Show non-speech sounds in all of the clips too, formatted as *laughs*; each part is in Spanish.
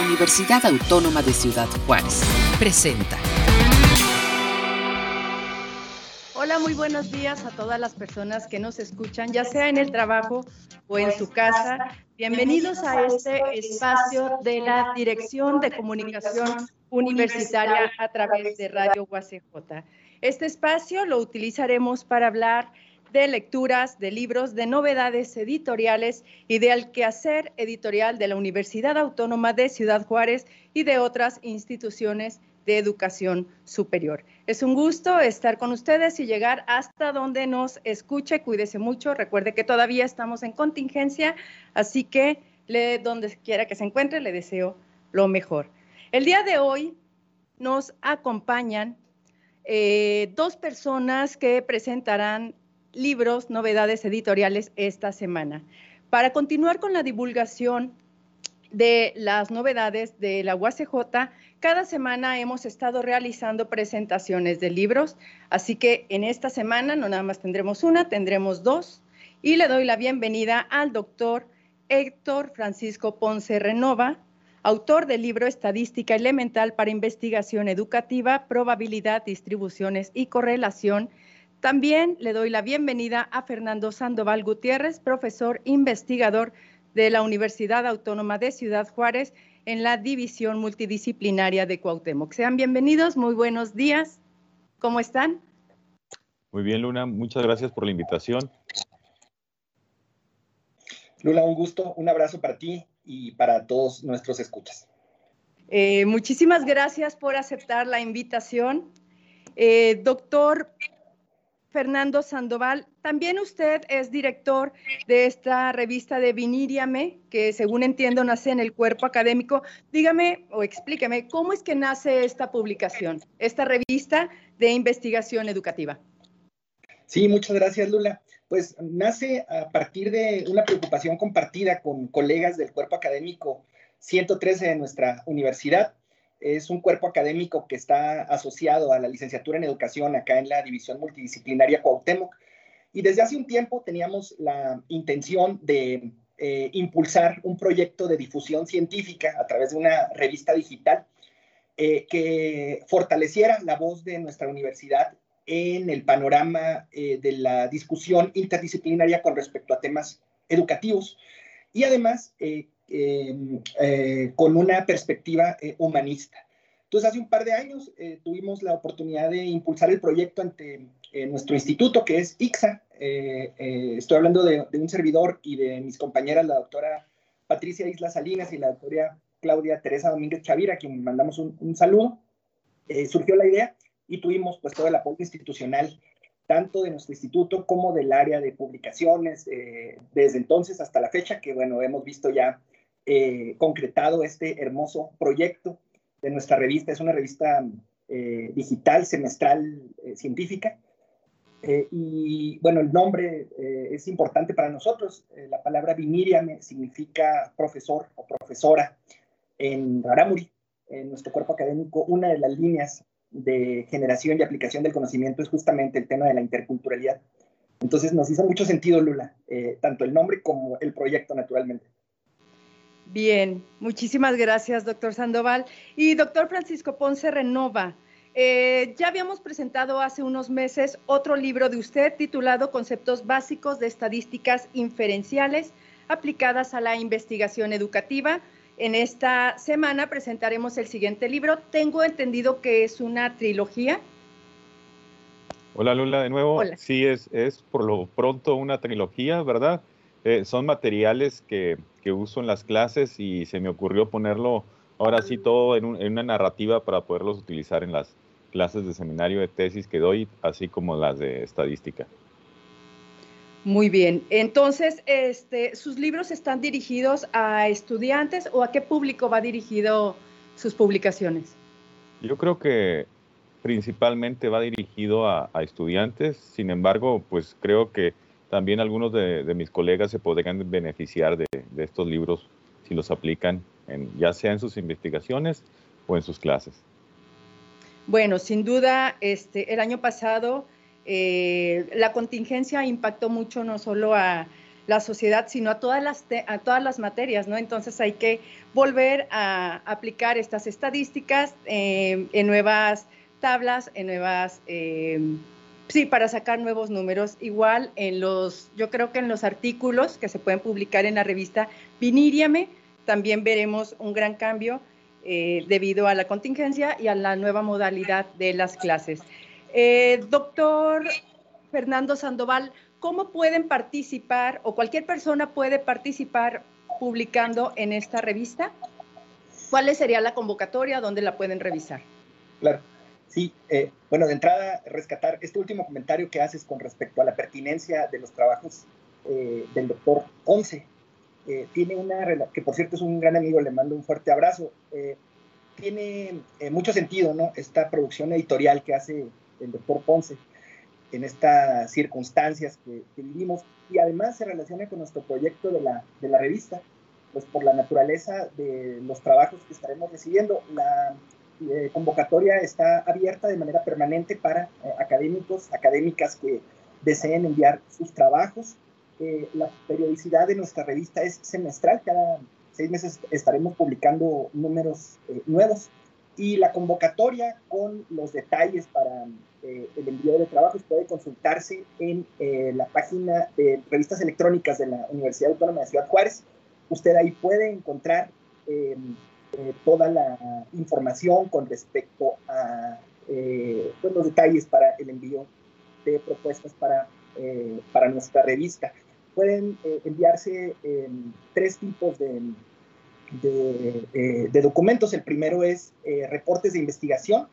Universidad Autónoma de Ciudad Juárez. Presenta. Hola, muy buenos días a todas las personas que nos escuchan, ya sea en el trabajo o en su casa. Bienvenidos a este espacio de la Dirección de Comunicación Universitaria a través de Radio UACJ. Este espacio lo utilizaremos para hablar de lecturas, de libros, de novedades editoriales y de quehacer editorial de la Universidad Autónoma de Ciudad Juárez y de otras instituciones de educación superior. Es un gusto estar con ustedes y llegar hasta donde nos escuche. Cuídese mucho. Recuerde que todavía estamos en contingencia, así que donde quiera que se encuentre, le deseo lo mejor. El día de hoy nos acompañan eh, dos personas que presentarán libros, novedades editoriales esta semana. Para continuar con la divulgación de las novedades de la UACJ, cada semana hemos estado realizando presentaciones de libros, así que en esta semana no nada más tendremos una, tendremos dos. Y le doy la bienvenida al doctor Héctor Francisco Ponce Renova, autor del libro Estadística Elemental para Investigación Educativa, Probabilidad, Distribuciones y Correlación también le doy la bienvenida a Fernando Sandoval Gutiérrez, profesor investigador de la Universidad Autónoma de Ciudad Juárez en la División Multidisciplinaria de Cuauhtémoc. Sean bienvenidos, muy buenos días. ¿Cómo están? Muy bien, Luna, muchas gracias por la invitación. Luna, un gusto, un abrazo para ti y para todos nuestros escuchas. Eh, muchísimas gracias por aceptar la invitación. Eh, doctor Fernando Sandoval. También usted es director de esta revista de Viníriame, que según entiendo nace en el cuerpo académico. Dígame o explíqueme, ¿cómo es que nace esta publicación, esta revista de investigación educativa? Sí, muchas gracias, Lula. Pues nace a partir de una preocupación compartida con colegas del cuerpo académico 113 de nuestra universidad es un cuerpo académico que está asociado a la licenciatura en educación acá en la división multidisciplinaria Cuauhtémoc. Y desde hace un tiempo teníamos la intención de eh, impulsar un proyecto de difusión científica a través de una revista digital eh, que fortaleciera la voz de nuestra universidad en el panorama eh, de la discusión interdisciplinaria con respecto a temas educativos y además con una perspectiva eh, humanista. Entonces, hace un par de años eh, tuvimos la oportunidad de impulsar el proyecto ante nuestro instituto, que es ICSA. estoy hablando de, un servidor y de mis compañeras, la doctora Patricia Isla Salinas y la doctora Claudia Teresa Domínguez Chavira, a quien mandamos un, un saludo. surgió la idea y tuvimos pues todo el apoyo institucional tanto de nuestro instituto como del área de publicaciones, desde entonces hasta la fecha, que bueno, hemos visto ya eh, concretado este hermoso proyecto de nuestra revista. Es una revista eh, digital, semestral, eh, científica. y bueno, el nombre es importante para nosotros. la palabra Vimiriam significa profesor o profesora en Raramuri, en nuestro cuerpo académico. Una de las líneas de generación y aplicación del conocimiento es justamente el tema de la interculturalidad. Entonces nos hizo mucho sentido, Lula, tanto el nombre como el proyecto, naturalmente. Bien, muchísimas gracias, doctor Sandoval. Y doctor Francisco Ponce Renova, eh, ya habíamos presentado hace unos meses otro libro de usted titulado Conceptos básicos de estadísticas inferenciales aplicadas a la investigación educativa. En esta semana presentaremos el siguiente libro. Tengo entendido que es una trilogía. Hola Lula, de nuevo. Sí, es, es por lo pronto una trilogía, ¿verdad? Eh, son materiales que, uso en las clases y se me ocurrió ponerlo ahora sí todo en, una narrativa para poderlos utilizar en las clases de seminario de tesis que doy, así como las de estadística. Muy bien. Entonces, este, ¿sus libros están dirigidos a estudiantes o a qué público va dirigido sus publicaciones? Yo creo que principalmente va dirigido a estudiantes, sin embargo, pues creo que también algunos de, mis colegas se podrían beneficiar de, estos libros si los aplican, ya sea en sus investigaciones o en sus clases. Bueno, sin duda, este, el año pasado eh, la contingencia impactó mucho no solo a la sociedad, sino a todas las, a todas las materias, ¿no? Entonces hay que volver a aplicar estas estadísticas eh, en nuevas tablas, en nuevas, eh, sí, para sacar nuevos números. Igual en los, yo creo que en los artículos que se pueden publicar en la revista Viniriame, también veremos un gran cambio eh, debido a la contingencia y a la nueva modalidad de las clases. doctor Fernando Sandoval, ¿cómo pueden participar o cualquier persona puede participar publicando en esta revista? ¿Cuál sería la convocatoria? ¿Dónde la pueden revisar? Claro, sí. Eh, bueno, de entrada, rescatar este último comentario que haces con respecto a la pertinencia de los trabajos eh, del doctor Ponce. Eh, tiene una, que por cierto es un gran amigo, le mando un fuerte abrazo. tiene mucho sentido, ¿no? Esta producción editorial que hace el doctor Ponce en estas circunstancias que, vivimos y además se relaciona con nuestro proyecto de la, de la revista, pues por la naturaleza de los trabajos que estaremos recibiendo. La eh, convocatoria está abierta de manera permanente para eh, académicos, académicas que deseen enviar sus trabajos. Eh, la periodicidad de nuestra revista es semestral, cada seis meses estaremos publicando números nuevos y la convocatoria con los detalles para eh, el envío de trabajos puede consultarse en eh, la página de revistas electrónicas de la Universidad Autónoma de Ciudad Juárez. Usted ahí puede encontrar eh, toda la información con respecto a pues, los detalles para el envío de propuestas para, para nuestra revista. Pueden enviarse em, tres tipos de, de, documentos. El primero es reportes de investigación,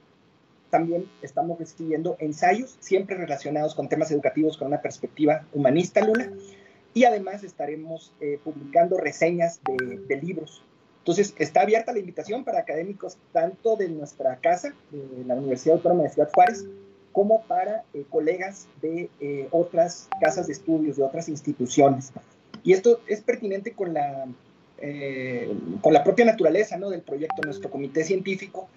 también estamos recibiendo ensayos, siempre relacionados con temas educativos con una perspectiva humanista, Luna, y además estaremos eh, publicando reseñas de, libros. Entonces, está abierta la invitación para académicos tanto de nuestra casa, de la Universidad Autónoma de Ciudad Juárez, como para eh, colegas de eh, otras casas de estudios, de otras instituciones. Y esto es pertinente con la, con la propia naturaleza ¿no? del proyecto. Nuestro comité científico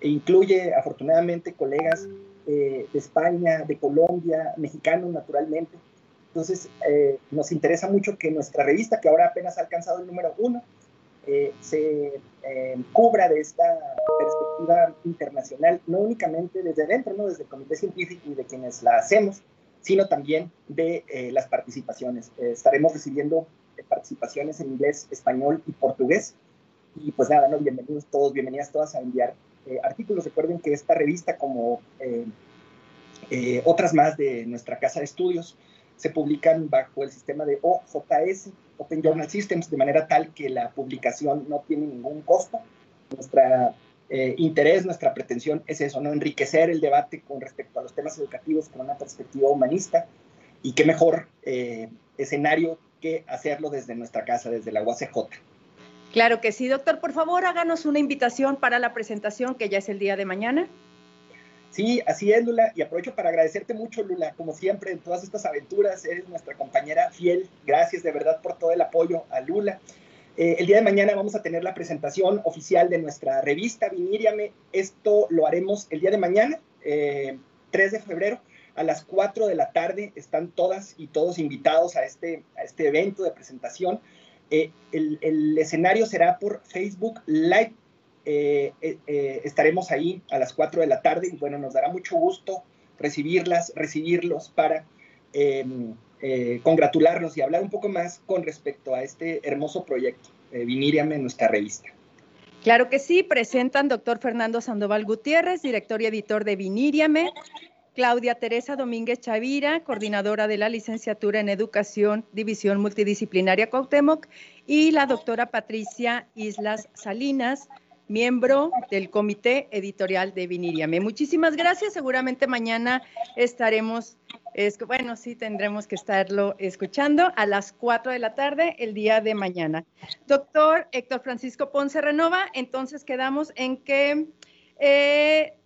e incluye afortunadamente colegas eh, de España, de Colombia, mexicanos naturalmente. Entonces, eh, nos interesa mucho que nuestra revista, que ahora apenas ha alcanzado el número uno, eh, se cubra de esta perspectiva internacional, no únicamente desde dentro, ¿no? desde el comité científico y de quienes la hacemos, sino también de las participaciones. estaremos recibiendo participaciones en inglés, español y portugués. Y pues nada, ¿no? bienvenidos todos, bienvenidas todas a enviar eh, artículos. Recuerden que esta revista, como eh, eh, otras más de nuestra casa de estudios, se publican bajo el sistema de OJS, Open Journal Systems, de manera tal que la publicación no tiene ningún costo. Nuestra interés, nuestra pretensión es eso, ¿no? enriquecer el debate con respecto a los temas educativos con una perspectiva humanista y qué mejor escenario que hacerlo desde nuestra casa, desde la UACJ. Claro que sí, doctor. Por favor, háganos una invitación para la presentación que ya es el día de mañana. Sí, así es, Lula. Y aprovecho para agradecerte mucho, Lula, como siempre, en todas estas aventuras. Eres nuestra compañera fiel. Gracias de verdad por todo el apoyo a Lula. Eh, el día de mañana vamos a tener la presentación oficial de nuestra revista Viníriame. Esto lo haremos el día de mañana, 3 eh, de febrero, a las 4 de la tarde. Están todas y todos invitados a este, a este evento de presentación. Eh, el, escenario será por Facebook Live. Eh, eh, estaremos ahí a las 4 de la tarde y bueno, nos dará mucho gusto recibirlas, recibirlos para em, congratularnos y hablar un poco más con respecto a este hermoso proyecto, Viníriame, nuestra revista. Claro que sí, presentan doctor Fernando Sandoval Gutiérrez, director y editor de Viníriame, Claudia Teresa Domínguez Chavira, coordinadora de la licenciatura en Educación, División Multidisciplinaria Cuauhtémoc, y la doctora Patricia Islas Salinas, miembro del Comité Editorial de Viniriame. Muchísimas gracias. Seguramente mañana estaremos, bueno, sí, tendremos que estarlo escuchando a las 4 de la tarde el día de mañana. Doctor Héctor Francisco Ponce Renova, entonces quedamos en que... Eh,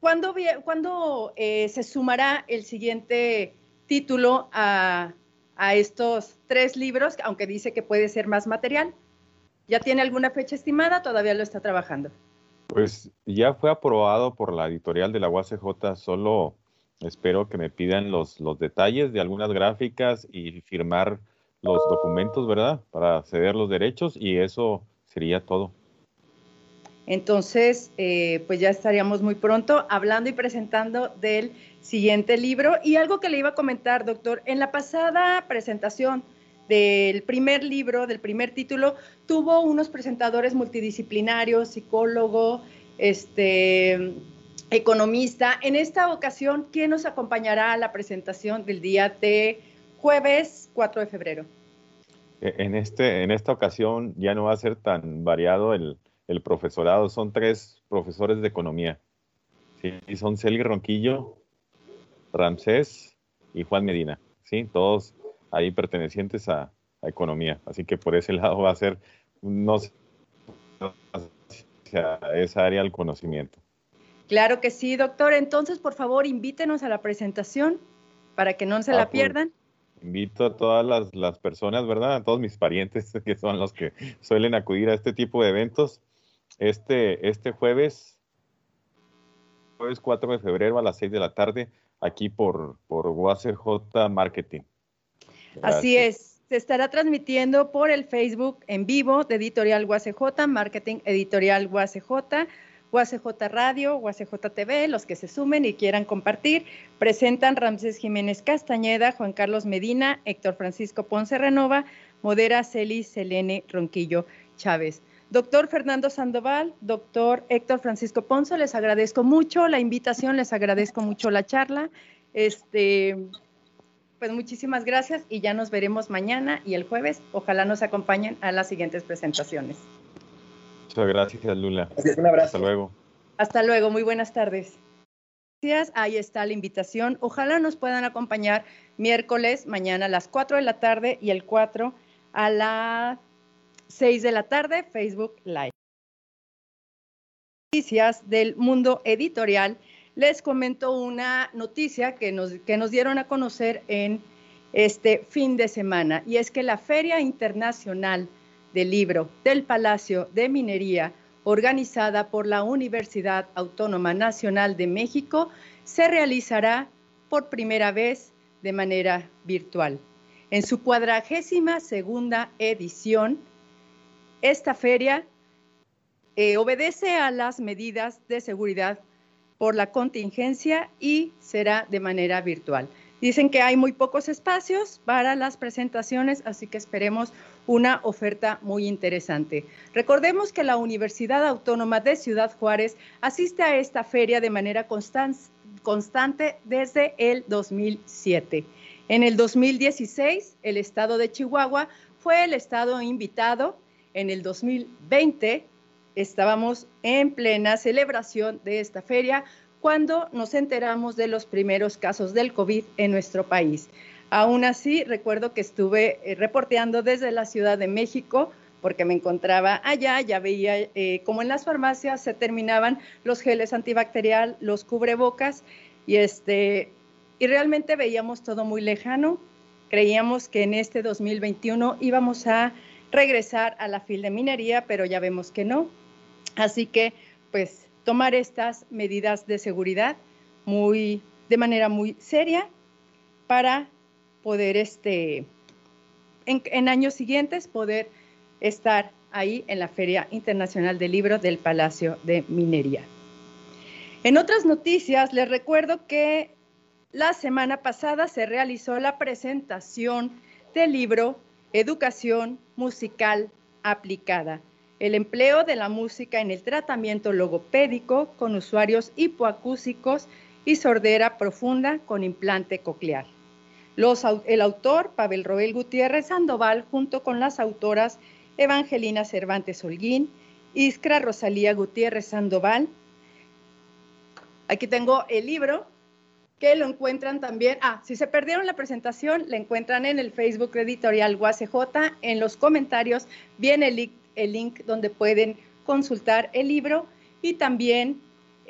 ¿Cuándo, eh, se sumará el siguiente título a, estos tres libros, aunque dice que puede ser más material? ¿Ya tiene alguna fecha estimada? ¿Todavía lo está trabajando? Pues ya fue aprobado por la editorial de la UACJ, solo espero que me pidan los, los detalles de algunas gráficas y firmar los documentos, ¿verdad? Para ceder los derechos y eso sería todo. Entonces, eh, pues ya estaríamos muy pronto hablando y presentando del siguiente libro. Y algo que le iba a comentar, doctor, en la pasada presentación del primer libro, del primer título, tuvo unos presentadores multidisciplinarios, psicólogo, este, economista. En esta ocasión, ¿quién nos acompañará a la presentación del día de jueves 4 de febrero? E, en, este, en esta ocasión ya no va a ser tan variado el, el profesorado. Son tres profesores de economía. Sí, son Celi Ronquillo, Ramsés y Juan Medina. Sí, todos ahí pertenecientes a, a economía. Así que por ese *laughs* lado va a ser, no sé, esa área del conocimiento. Claro que sí, doctor. Entonces, por favor, invítenos a la presentación para que no se la ah, pues, pierdan. invito a todas las, personas, ¿verdad? A todos mis parientes *laughs* que son los que suelen acudir a este tipo de eventos. Este, este jueves, jueves 4 de febrero a las 6 de la tarde, aquí por, por UACJ Marketing. Así es. Se estará transmitiendo por el Facebook en vivo de Editorial UACJ, Marketing Editorial UACJ UACJ Radio, UACJ TV, los que se sumen y quieran compartir, presentan Ramsés Jiménez Castañeda, Juan Carlos Medina, Héctor Francisco Ponce Renova, modera Celis Selene Ronquillo Chávez. Doctor Fernando Sandoval, doctor Héctor Francisco Ponce, les agradezco mucho la invitación, les agradezco mucho la charla. Este, pues muchísimas gracias y ya nos veremos mañana y el jueves. Ojalá nos acompañen a las siguientes presentaciones. Muchas gracias, Lula. un abrazo. Hasta luego. Hasta luego, muy buenas tardes. Gracias, ahí está la invitación. Ojalá nos puedan acompañar miércoles, mañana a las 4 de la tarde y el 4 a las 6 de la tarde, Facebook Live. Noticias del mundo editorial. Les comento una noticia que nos, que nos dieron a conocer en este fin de semana y es que la Feria Internacional del Libro del Palacio de Minería, organizada por la Universidad Autónoma Nacional de México, se realizará por primera vez de manera virtual. En su cuadragésima segunda edición, esta feria eh, obedece a las medidas de seguridad por la contingencia y será de manera virtual. Dicen que hay muy pocos espacios para las presentaciones, así que esperemos una oferta muy interesante. Recordemos que la Universidad Autónoma de Ciudad Juárez asiste a esta feria de manera constante desde el 2007. En el 2016, el estado de Chihuahua fue el estado invitado. En el 2020 estábamos en plena celebración de esta feria cuando nos enteramos de los primeros casos del COVID en nuestro país. Aún así, recuerdo que estuve eh, reporteando desde la Ciudad de México porque me encontraba allá, ya veía eh, como en las farmacias se terminaban los geles antibacterial, los cubrebocas y este y realmente veíamos todo muy lejano. Creíamos que en este 2021 íbamos a regresar a la fil de minería, pero ya vemos que no. Así que, pues, tomar estas medidas de seguridad muy, de manera muy seria para poder, este, en, años siguientes, poder estar ahí en la Feria Internacional del Libro del Palacio de Minería. En otras noticias, les recuerdo que la semana pasada se realizó la presentación del libro Educación Musical Aplicada, el empleo de la música en el tratamiento logopédico con usuarios hipoacúsicos y sordera profunda con implante coclear. el autor, Pavel Roel Gutiérrez Sandoval, junto con las autoras Evangelina Cervantes Holguín, Iskra Rosalía Gutiérrez Sandoval. Aquí tengo el libro que lo encuentran también. Ah, si se perdieron la presentación, la encuentran en el Facebook Editorial UACJ. En los comentarios viene el link donde pueden consultar el libro y también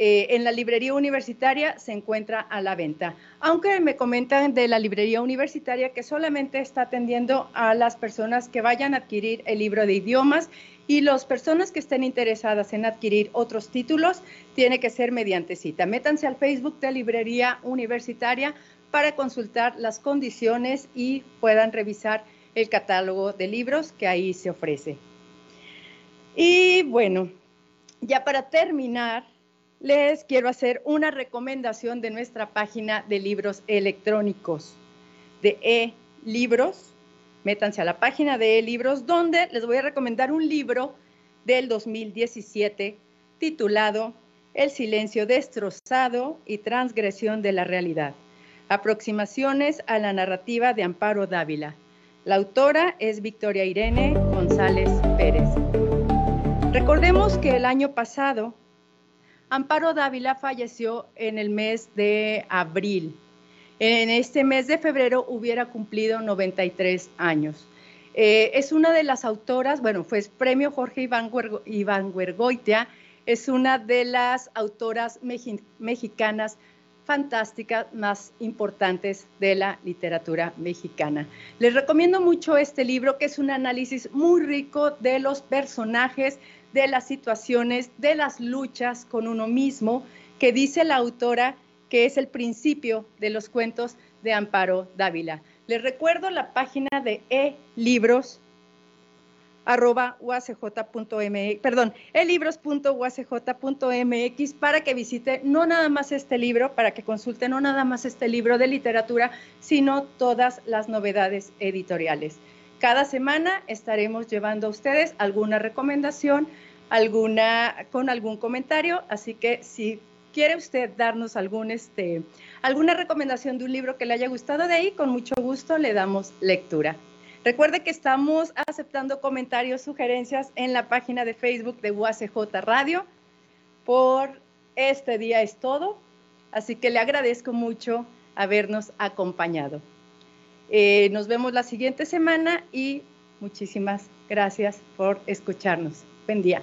eh, en la librería universitaria se encuentra a la venta. Aunque me comentan de la librería universitaria que solamente está atendiendo a las personas que vayan a adquirir el libro de idiomas y las personas que estén interesadas en adquirir otros títulos, tiene que ser mediante cita. Métanse al Facebook de Librería Universitaria para consultar las condiciones y puedan revisar el catálogo de libros que ahí se ofrece. Y bueno, ya para terminar, les quiero hacer una recomendación de nuestra página de libros electrónicos, de e-libros. Métanse a la página de e-libros, donde les voy a recomendar un libro del 2017 titulado El silencio destrozado y transgresión de la realidad. Aproximaciones a la narrativa de Amparo Dávila. La autora es Victoria Irene González Pérez. Recordemos que el año pasado Amparo Dávila falleció en el mes de abril. En este mes de febrero hubiera cumplido 93 años. Eh, es una de las autoras, bueno, fue premio Jorge Iván, Huergoitia, es una de las autoras mexicanas fantásticas más importantes de la literatura mexicana. Les recomiendo mucho este libro, que es un análisis muy rico de los personajes, de las situaciones, de las luchas con uno mismo, que dice la autora que es el principio de los cuentos de Amparo Dávila. Les recuerdo la página de e-libros arroba perdón, para que visite no nada más este libro, para que consulte no nada más este libro de literatura, sino todas las novedades editoriales. Cada semana estaremos llevando a ustedes alguna recomendación, alguna con algún comentario, así que si quiere usted darnos algún este alguna recomendación de un libro que le haya gustado de ahí, con mucho gusto le damos lectura. Recuerde que estamos aceptando comentarios, sugerencias en la página de Facebook de UACJ Radio. Por este día es todo, así que le agradezco mucho habernos acompañado. Eh, nos vemos la siguiente semana y muchísimas gracias por escucharnos. Buen día.